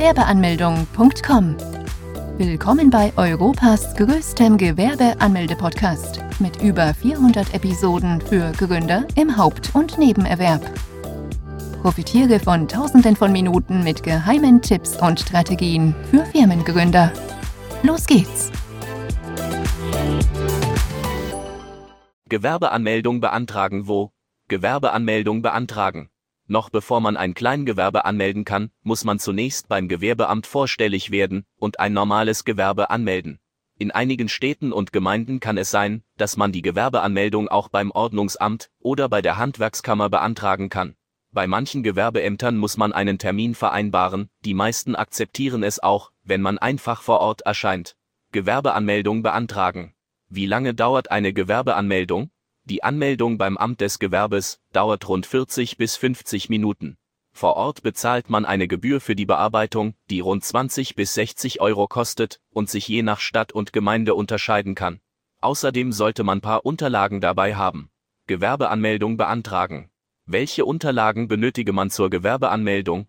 Gewerbeanmeldung.com. Willkommen bei Europas größtem Gewerbeanmelde-Podcast mit über 400 Episoden für Gründer im Haupt- und Nebenerwerb. Profitiere von Tausenden von Minuten mit geheimen Tipps und Strategien für Firmengründer. Los geht's! Gewerbeanmeldung beantragen wo? Gewerbeanmeldung beantragen. Noch bevor man ein Kleingewerbe anmelden kann, muss man zunächst beim Gewerbeamt vorstellig werden und ein normales Gewerbe anmelden. In einigen Städten und Gemeinden kann es sein, dass man die Gewerbeanmeldung auch beim Ordnungsamt oder bei der Handwerkskammer beantragen kann. Bei manchen Gewerbeämtern muss man einen Termin vereinbaren, die meisten akzeptieren es auch, wenn man einfach vor Ort erscheint. Gewerbeanmeldung beantragen. Wie lange dauert eine Gewerbeanmeldung? Die Anmeldung beim Amt des Gewerbes dauert rund 40 bis 50 Minuten. Vor Ort bezahlt man eine Gebühr für die Bearbeitung, die rund 20 bis 60 Euro kostet und sich je nach Stadt und Gemeinde unterscheiden kann. Außerdem sollte man paar Unterlagen dabei haben. Gewerbeanmeldung beantragen. Welche Unterlagen benötige man zur Gewerbeanmeldung?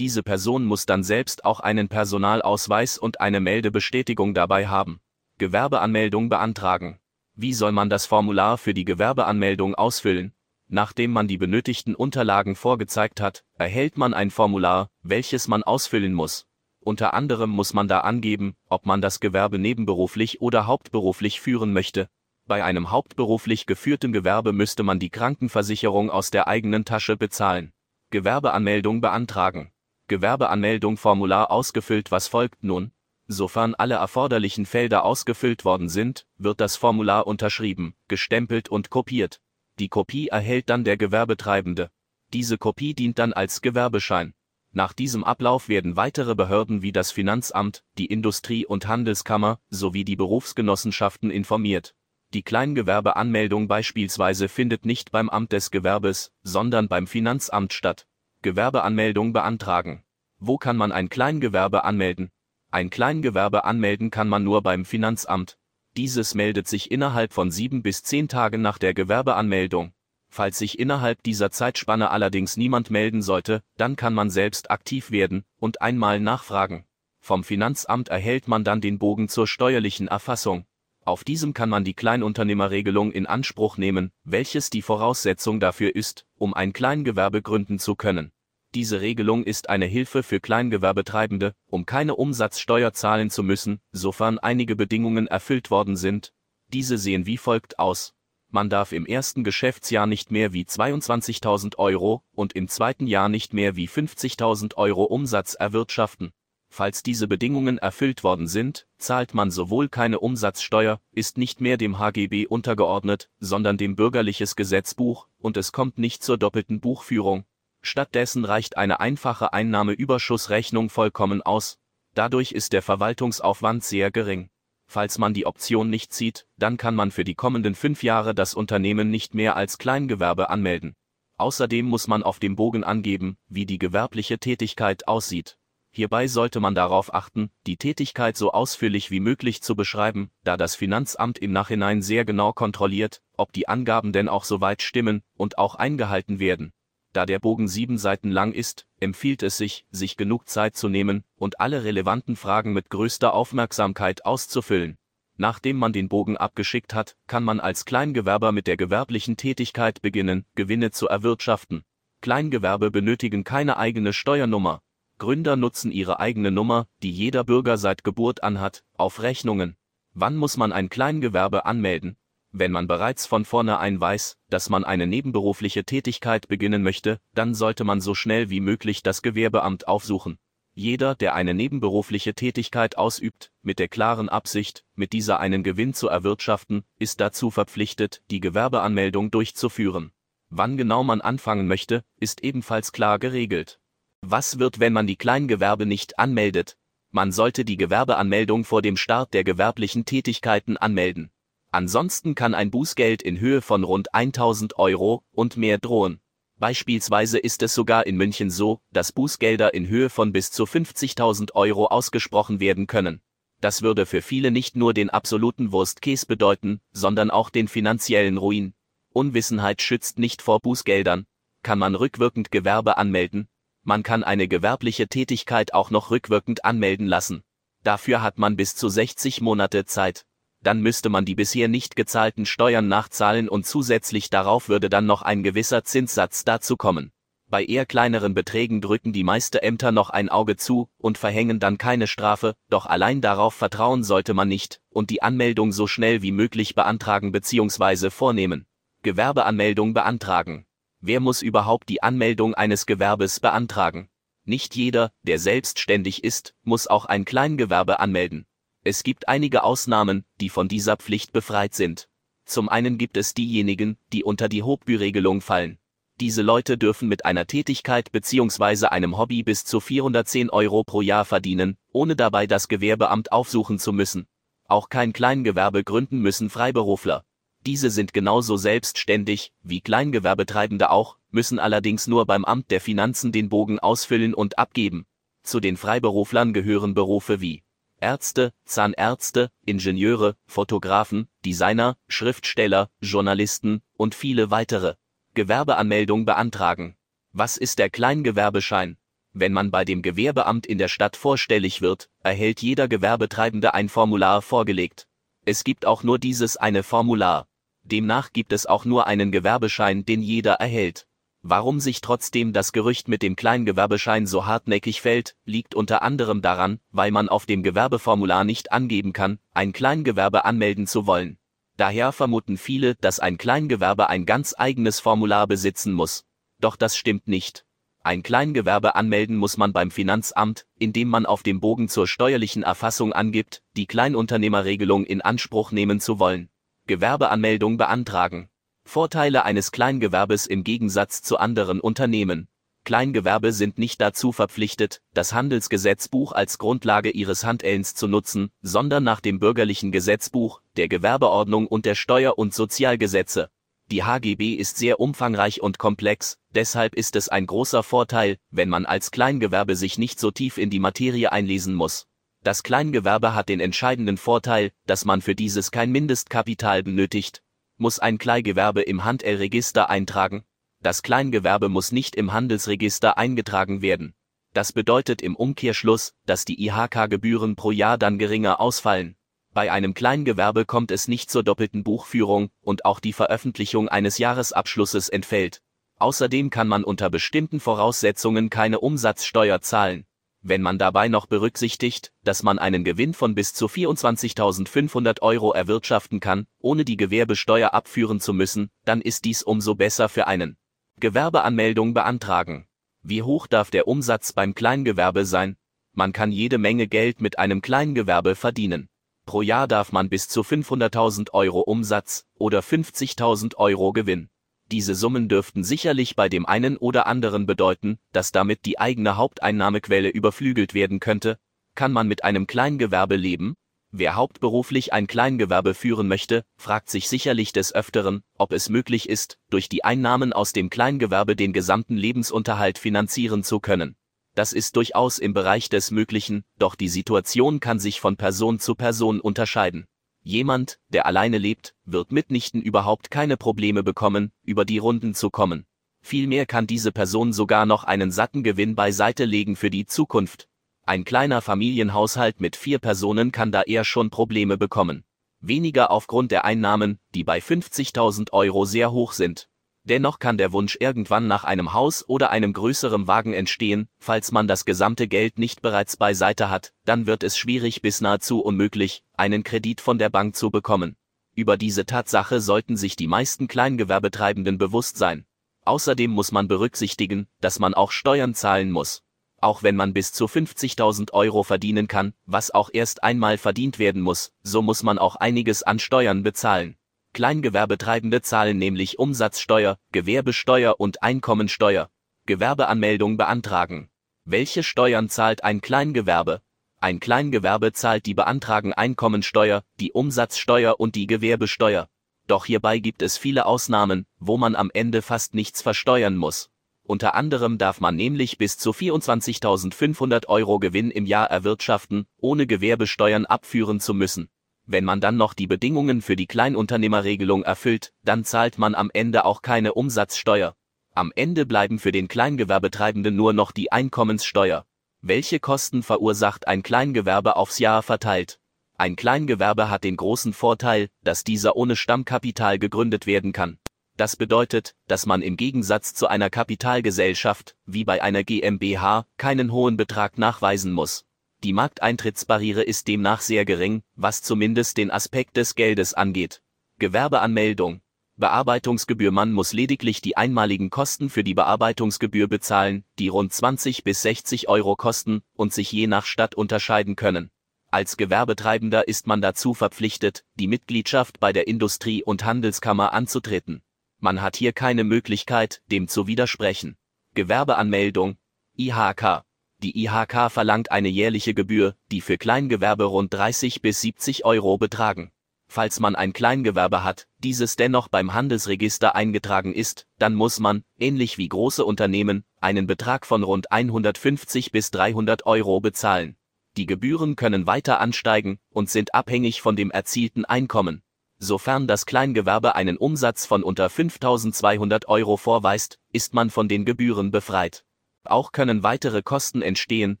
Diese Person muss dann selbst auch einen Personalausweis und eine Meldebestätigung dabei haben. Gewerbeanmeldung beantragen. Wie soll man das Formular für die Gewerbeanmeldung ausfüllen? Nachdem man die benötigten Unterlagen vorgezeigt hat, erhält man ein Formular, welches man ausfüllen muss. Unter anderem muss man da angeben, ob man das Gewerbe nebenberuflich oder hauptberuflich führen möchte. Bei einem hauptberuflich geführten Gewerbe müsste man die Krankenversicherung aus der eigenen Tasche bezahlen. Gewerbeanmeldung beantragen. Gewerbeanmeldung Formular ausgefüllt. Was folgt nun? Sofern alle erforderlichen Felder ausgefüllt worden sind, wird das Formular unterschrieben, gestempelt und kopiert. Die Kopie erhält dann der Gewerbetreibende. Diese Kopie dient dann als Gewerbeschein. Nach diesem Ablauf werden weitere Behörden wie das Finanzamt, die Industrie- und Handelskammer sowie die Berufsgenossenschaften informiert. Die Kleingewerbeanmeldung beispielsweise findet nicht beim Amt des Gewerbes, sondern beim Finanzamt statt. Gewerbeanmeldung beantragen. Wo kann man ein Kleingewerbe anmelden? Ein Kleingewerbe anmelden kann man nur beim Finanzamt. Dieses meldet sich innerhalb von sieben bis zehn Tagen nach der Gewerbeanmeldung. Falls sich innerhalb dieser Zeitspanne allerdings niemand melden sollte, dann kann man selbst aktiv werden und einmal nachfragen. Vom Finanzamt erhält man dann den Bogen zur steuerlichen Erfassung. Auf diesem kann man die Kleinunternehmerregelung in Anspruch nehmen, welches die Voraussetzung dafür ist, um ein Kleingewerbe gründen zu können. Diese Regelung ist eine Hilfe für Kleingewerbetreibende, um keine Umsatzsteuer zahlen zu müssen, sofern einige Bedingungen erfüllt worden sind. Diese sehen wie folgt aus man darf im ersten Geschäftsjahr nicht mehr wie 22.000 Euro und im zweiten Jahr nicht mehr wie 50.000 Euro Umsatz erwirtschaften. Falls diese Bedingungen erfüllt worden sind, zahlt man sowohl keine Umsatzsteuer, ist nicht mehr dem HGB untergeordnet, sondern dem bürgerliches Gesetzbuch, und es kommt nicht zur doppelten Buchführung. Stattdessen reicht eine einfache Einnahmeüberschussrechnung vollkommen aus. Dadurch ist der Verwaltungsaufwand sehr gering. Falls man die Option nicht zieht, dann kann man für die kommenden fünf Jahre das Unternehmen nicht mehr als Kleingewerbe anmelden. Außerdem muss man auf dem Bogen angeben, wie die gewerbliche Tätigkeit aussieht. Hierbei sollte man darauf achten, die Tätigkeit so ausführlich wie möglich zu beschreiben, da das Finanzamt im Nachhinein sehr genau kontrolliert, ob die Angaben denn auch soweit stimmen und auch eingehalten werden. Da der Bogen sieben Seiten lang ist, empfiehlt es sich, sich genug Zeit zu nehmen und alle relevanten Fragen mit größter Aufmerksamkeit auszufüllen. Nachdem man den Bogen abgeschickt hat, kann man als Kleingewerber mit der gewerblichen Tätigkeit beginnen, Gewinne zu erwirtschaften. Kleingewerbe benötigen keine eigene Steuernummer. Gründer nutzen ihre eigene Nummer, die jeder Bürger seit Geburt an hat, auf Rechnungen. Wann muss man ein Kleingewerbe anmelden? Wenn man bereits von vornherein weiß, dass man eine nebenberufliche Tätigkeit beginnen möchte, dann sollte man so schnell wie möglich das Gewerbeamt aufsuchen. Jeder, der eine nebenberufliche Tätigkeit ausübt, mit der klaren Absicht, mit dieser einen Gewinn zu erwirtschaften, ist dazu verpflichtet, die Gewerbeanmeldung durchzuführen. Wann genau man anfangen möchte, ist ebenfalls klar geregelt. Was wird, wenn man die Kleingewerbe nicht anmeldet? Man sollte die Gewerbeanmeldung vor dem Start der gewerblichen Tätigkeiten anmelden. Ansonsten kann ein Bußgeld in Höhe von rund 1000 Euro und mehr drohen. Beispielsweise ist es sogar in München so, dass Bußgelder in Höhe von bis zu 50.000 Euro ausgesprochen werden können. Das würde für viele nicht nur den absoluten Wurstkäse bedeuten, sondern auch den finanziellen Ruin. Unwissenheit schützt nicht vor Bußgeldern. Kann man rückwirkend Gewerbe anmelden, man kann eine gewerbliche Tätigkeit auch noch rückwirkend anmelden lassen. Dafür hat man bis zu 60 Monate Zeit. Dann müsste man die bisher nicht gezahlten Steuern nachzahlen und zusätzlich darauf würde dann noch ein gewisser Zinssatz dazu kommen. Bei eher kleineren Beträgen drücken die meiste Ämter noch ein Auge zu und verhängen dann keine Strafe, doch allein darauf vertrauen sollte man nicht und die Anmeldung so schnell wie möglich beantragen bzw. vornehmen. Gewerbeanmeldung beantragen. Wer muss überhaupt die Anmeldung eines Gewerbes beantragen? Nicht jeder, der selbstständig ist, muss auch ein Kleingewerbe anmelden. Es gibt einige Ausnahmen, die von dieser Pflicht befreit sind. Zum einen gibt es diejenigen, die unter die Hochbü-Regelung fallen. Diese Leute dürfen mit einer Tätigkeit bzw. einem Hobby bis zu 410 Euro pro Jahr verdienen, ohne dabei das Gewerbeamt aufsuchen zu müssen. Auch kein Kleingewerbe gründen müssen Freiberufler. Diese sind genauso selbstständig wie Kleingewerbetreibende auch, müssen allerdings nur beim Amt der Finanzen den Bogen ausfüllen und abgeben. Zu den Freiberuflern gehören Berufe wie Ärzte, Zahnärzte, Ingenieure, Fotografen, Designer, Schriftsteller, Journalisten und viele weitere. Gewerbeanmeldung beantragen. Was ist der Kleingewerbeschein? Wenn man bei dem Gewerbeamt in der Stadt vorstellig wird, erhält jeder Gewerbetreibende ein Formular vorgelegt. Es gibt auch nur dieses eine Formular. Demnach gibt es auch nur einen Gewerbeschein, den jeder erhält. Warum sich trotzdem das Gerücht mit dem Kleingewerbeschein so hartnäckig fällt, liegt unter anderem daran, weil man auf dem Gewerbeformular nicht angeben kann, ein Kleingewerbe anmelden zu wollen. Daher vermuten viele, dass ein Kleingewerbe ein ganz eigenes Formular besitzen muss. Doch das stimmt nicht. Ein Kleingewerbe anmelden muss man beim Finanzamt, indem man auf dem Bogen zur steuerlichen Erfassung angibt, die Kleinunternehmerregelung in Anspruch nehmen zu wollen. Gewerbeanmeldung beantragen. Vorteile eines Kleingewerbes im Gegensatz zu anderen Unternehmen. Kleingewerbe sind nicht dazu verpflichtet, das Handelsgesetzbuch als Grundlage ihres Handelns zu nutzen, sondern nach dem bürgerlichen Gesetzbuch, der Gewerbeordnung und der Steuer- und Sozialgesetze. Die HGB ist sehr umfangreich und komplex, deshalb ist es ein großer Vorteil, wenn man als Kleingewerbe sich nicht so tief in die Materie einlesen muss. Das Kleingewerbe hat den entscheidenden Vorteil, dass man für dieses kein Mindestkapital benötigt. Muss ein Kleingewerbe im Handelregister eintragen? Das Kleingewerbe muss nicht im Handelsregister eingetragen werden. Das bedeutet im Umkehrschluss, dass die IHK-Gebühren pro Jahr dann geringer ausfallen. Bei einem Kleingewerbe kommt es nicht zur doppelten Buchführung und auch die Veröffentlichung eines Jahresabschlusses entfällt. Außerdem kann man unter bestimmten Voraussetzungen keine Umsatzsteuer zahlen. Wenn man dabei noch berücksichtigt, dass man einen Gewinn von bis zu 24.500 Euro erwirtschaften kann, ohne die Gewerbesteuer abführen zu müssen, dann ist dies umso besser für einen. Gewerbeanmeldung beantragen. Wie hoch darf der Umsatz beim Kleingewerbe sein? Man kann jede Menge Geld mit einem Kleingewerbe verdienen. Pro Jahr darf man bis zu 500.000 Euro Umsatz oder 50.000 Euro Gewinn. Diese Summen dürften sicherlich bei dem einen oder anderen bedeuten, dass damit die eigene Haupteinnahmequelle überflügelt werden könnte. Kann man mit einem Kleingewerbe leben? Wer hauptberuflich ein Kleingewerbe führen möchte, fragt sich sicherlich des Öfteren, ob es möglich ist, durch die Einnahmen aus dem Kleingewerbe den gesamten Lebensunterhalt finanzieren zu können. Das ist durchaus im Bereich des Möglichen, doch die Situation kann sich von Person zu Person unterscheiden. Jemand, der alleine lebt, wird mitnichten überhaupt keine Probleme bekommen, über die Runden zu kommen. Vielmehr kann diese Person sogar noch einen satten Gewinn beiseite legen für die Zukunft. Ein kleiner Familienhaushalt mit vier Personen kann da eher schon Probleme bekommen. Weniger aufgrund der Einnahmen, die bei 50.000 Euro sehr hoch sind. Dennoch kann der Wunsch irgendwann nach einem Haus oder einem größeren Wagen entstehen, falls man das gesamte Geld nicht bereits beiseite hat, dann wird es schwierig bis nahezu unmöglich, einen Kredit von der Bank zu bekommen. Über diese Tatsache sollten sich die meisten Kleingewerbetreibenden bewusst sein. Außerdem muss man berücksichtigen, dass man auch Steuern zahlen muss. Auch wenn man bis zu 50.000 Euro verdienen kann, was auch erst einmal verdient werden muss, so muss man auch einiges an Steuern bezahlen. Kleingewerbetreibende zahlen nämlich Umsatzsteuer, Gewerbesteuer und Einkommensteuer. Gewerbeanmeldung beantragen. Welche Steuern zahlt ein Kleingewerbe? Ein Kleingewerbe zahlt die beantragen Einkommensteuer, die Umsatzsteuer und die Gewerbesteuer. Doch hierbei gibt es viele Ausnahmen, wo man am Ende fast nichts versteuern muss. Unter anderem darf man nämlich bis zu 24.500 Euro Gewinn im Jahr erwirtschaften, ohne Gewerbesteuern abführen zu müssen. Wenn man dann noch die Bedingungen für die Kleinunternehmerregelung erfüllt, dann zahlt man am Ende auch keine Umsatzsteuer. Am Ende bleiben für den Kleingewerbetreibenden nur noch die Einkommenssteuer. Welche Kosten verursacht ein Kleingewerbe aufs Jahr verteilt? Ein Kleingewerbe hat den großen Vorteil, dass dieser ohne Stammkapital gegründet werden kann. Das bedeutet, dass man im Gegensatz zu einer Kapitalgesellschaft, wie bei einer GmbH, keinen hohen Betrag nachweisen muss. Die Markteintrittsbarriere ist demnach sehr gering, was zumindest den Aspekt des Geldes angeht. Gewerbeanmeldung. Bearbeitungsgebühr Man muss lediglich die einmaligen Kosten für die Bearbeitungsgebühr bezahlen, die rund 20 bis 60 Euro kosten und sich je nach Stadt unterscheiden können. Als Gewerbetreibender ist man dazu verpflichtet, die Mitgliedschaft bei der Industrie- und Handelskammer anzutreten. Man hat hier keine Möglichkeit, dem zu widersprechen. Gewerbeanmeldung IHK die IHK verlangt eine jährliche Gebühr, die für Kleingewerbe rund 30 bis 70 Euro betragen. Falls man ein Kleingewerbe hat, dieses dennoch beim Handelsregister eingetragen ist, dann muss man, ähnlich wie große Unternehmen, einen Betrag von rund 150 bis 300 Euro bezahlen. Die Gebühren können weiter ansteigen und sind abhängig von dem erzielten Einkommen. Sofern das Kleingewerbe einen Umsatz von unter 5200 Euro vorweist, ist man von den Gebühren befreit. Auch können weitere Kosten entstehen,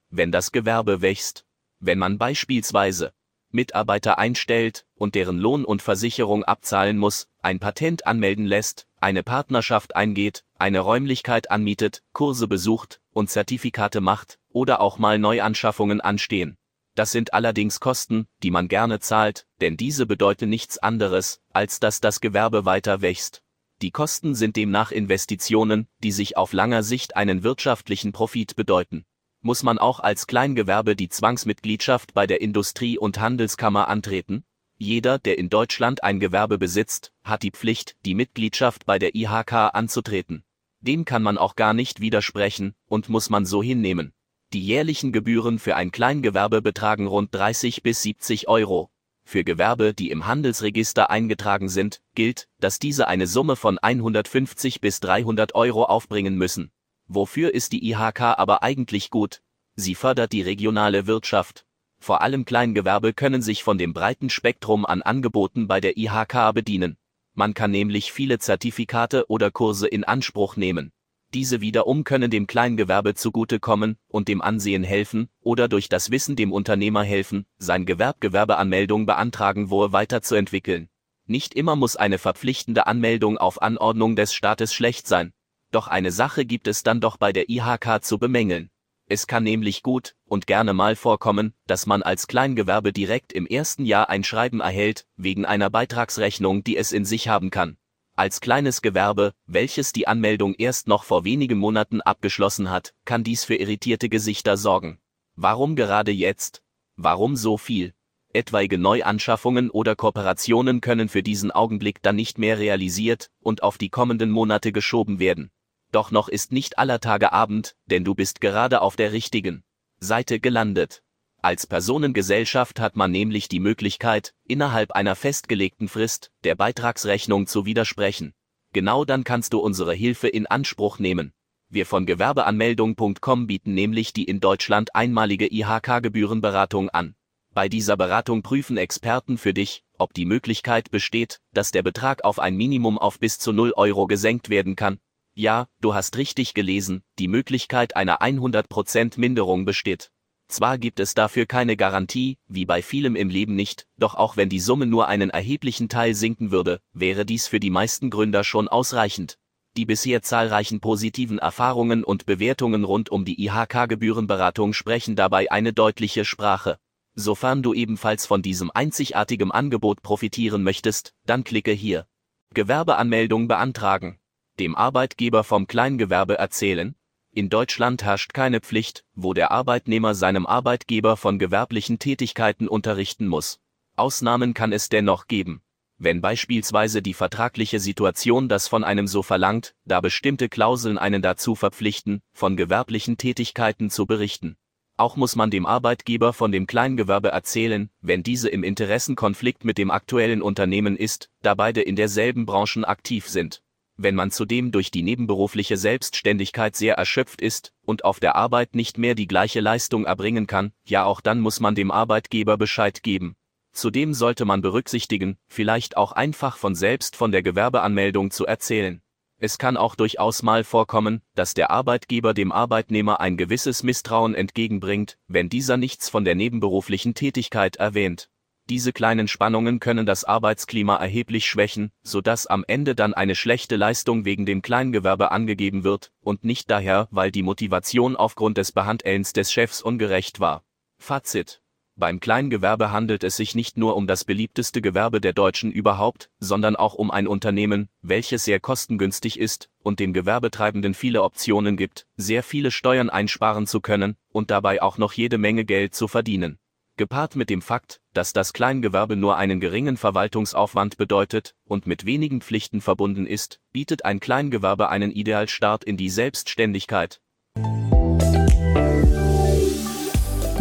wenn das Gewerbe wächst. Wenn man beispielsweise Mitarbeiter einstellt und deren Lohn und Versicherung abzahlen muss, ein Patent anmelden lässt, eine Partnerschaft eingeht, eine Räumlichkeit anmietet, Kurse besucht und Zertifikate macht oder auch mal Neuanschaffungen anstehen. Das sind allerdings Kosten, die man gerne zahlt, denn diese bedeuten nichts anderes, als dass das Gewerbe weiter wächst. Die Kosten sind demnach Investitionen, die sich auf langer Sicht einen wirtschaftlichen Profit bedeuten. Muss man auch als Kleingewerbe die Zwangsmitgliedschaft bei der Industrie- und Handelskammer antreten? Jeder, der in Deutschland ein Gewerbe besitzt, hat die Pflicht, die Mitgliedschaft bei der IHK anzutreten. Dem kann man auch gar nicht widersprechen und muss man so hinnehmen. Die jährlichen Gebühren für ein Kleingewerbe betragen rund 30 bis 70 Euro. Für Gewerbe, die im Handelsregister eingetragen sind, gilt, dass diese eine Summe von 150 bis 300 Euro aufbringen müssen. Wofür ist die IHK aber eigentlich gut? Sie fördert die regionale Wirtschaft. Vor allem Kleingewerbe können sich von dem breiten Spektrum an Angeboten bei der IHK bedienen. Man kann nämlich viele Zertifikate oder Kurse in Anspruch nehmen. Diese wiederum können dem Kleingewerbe zugutekommen und dem Ansehen helfen oder durch das Wissen dem Unternehmer helfen, sein Gewerbgewerbeanmeldung beantragen wo weiterzuentwickeln. Nicht immer muss eine verpflichtende Anmeldung auf Anordnung des Staates schlecht sein. Doch eine Sache gibt es dann doch bei der IHK zu bemängeln. Es kann nämlich gut und gerne mal vorkommen, dass man als Kleingewerbe direkt im ersten Jahr ein Schreiben erhält, wegen einer Beitragsrechnung, die es in sich haben kann. Als kleines Gewerbe, welches die Anmeldung erst noch vor wenigen Monaten abgeschlossen hat, kann dies für irritierte Gesichter sorgen. Warum gerade jetzt? Warum so viel? Etwaige Neuanschaffungen oder Kooperationen können für diesen Augenblick dann nicht mehr realisiert und auf die kommenden Monate geschoben werden. Doch noch ist nicht aller Tage Abend, denn du bist gerade auf der richtigen Seite gelandet. Als Personengesellschaft hat man nämlich die Möglichkeit, innerhalb einer festgelegten Frist der Beitragsrechnung zu widersprechen. Genau dann kannst du unsere Hilfe in Anspruch nehmen. Wir von Gewerbeanmeldung.com bieten nämlich die in Deutschland einmalige IHK-Gebührenberatung an. Bei dieser Beratung prüfen Experten für dich, ob die Möglichkeit besteht, dass der Betrag auf ein Minimum auf bis zu 0 Euro gesenkt werden kann. Ja, du hast richtig gelesen, die Möglichkeit einer 100% Minderung besteht. Zwar gibt es dafür keine Garantie, wie bei vielem im Leben nicht, doch auch wenn die Summe nur einen erheblichen Teil sinken würde, wäre dies für die meisten Gründer schon ausreichend. Die bisher zahlreichen positiven Erfahrungen und Bewertungen rund um die IHK-Gebührenberatung sprechen dabei eine deutliche Sprache. Sofern du ebenfalls von diesem einzigartigen Angebot profitieren möchtest, dann klicke hier. Gewerbeanmeldung beantragen. Dem Arbeitgeber vom Kleingewerbe erzählen, in Deutschland herrscht keine Pflicht, wo der Arbeitnehmer seinem Arbeitgeber von gewerblichen Tätigkeiten unterrichten muss. Ausnahmen kann es dennoch geben. Wenn beispielsweise die vertragliche Situation das von einem so verlangt, da bestimmte Klauseln einen dazu verpflichten, von gewerblichen Tätigkeiten zu berichten. Auch muss man dem Arbeitgeber von dem Kleingewerbe erzählen, wenn diese im Interessenkonflikt mit dem aktuellen Unternehmen ist, da beide in derselben Branchen aktiv sind. Wenn man zudem durch die nebenberufliche Selbstständigkeit sehr erschöpft ist und auf der Arbeit nicht mehr die gleiche Leistung erbringen kann, ja auch dann muss man dem Arbeitgeber Bescheid geben. Zudem sollte man berücksichtigen, vielleicht auch einfach von selbst von der Gewerbeanmeldung zu erzählen. Es kann auch durchaus mal vorkommen, dass der Arbeitgeber dem Arbeitnehmer ein gewisses Misstrauen entgegenbringt, wenn dieser nichts von der nebenberuflichen Tätigkeit erwähnt. Diese kleinen Spannungen können das Arbeitsklima erheblich schwächen, so dass am Ende dann eine schlechte Leistung wegen dem Kleingewerbe angegeben wird und nicht daher, weil die Motivation aufgrund des Behandelns des Chefs ungerecht war. Fazit beim Kleingewerbe handelt es sich nicht nur um das beliebteste Gewerbe der Deutschen überhaupt, sondern auch um ein Unternehmen, welches sehr kostengünstig ist und dem Gewerbetreibenden viele Optionen gibt, sehr viele Steuern einsparen zu können und dabei auch noch jede Menge Geld zu verdienen. Gepaart mit dem Fakt, dass das Kleingewerbe nur einen geringen Verwaltungsaufwand bedeutet und mit wenigen Pflichten verbunden ist, bietet ein Kleingewerbe einen Idealstart in die Selbstständigkeit.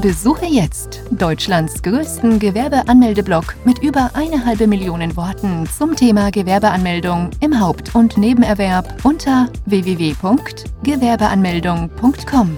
Besuche jetzt Deutschlands größten Gewerbeanmeldeblock mit über eine halbe Million Worten zum Thema Gewerbeanmeldung im Haupt- und Nebenerwerb unter www.gewerbeanmeldung.com.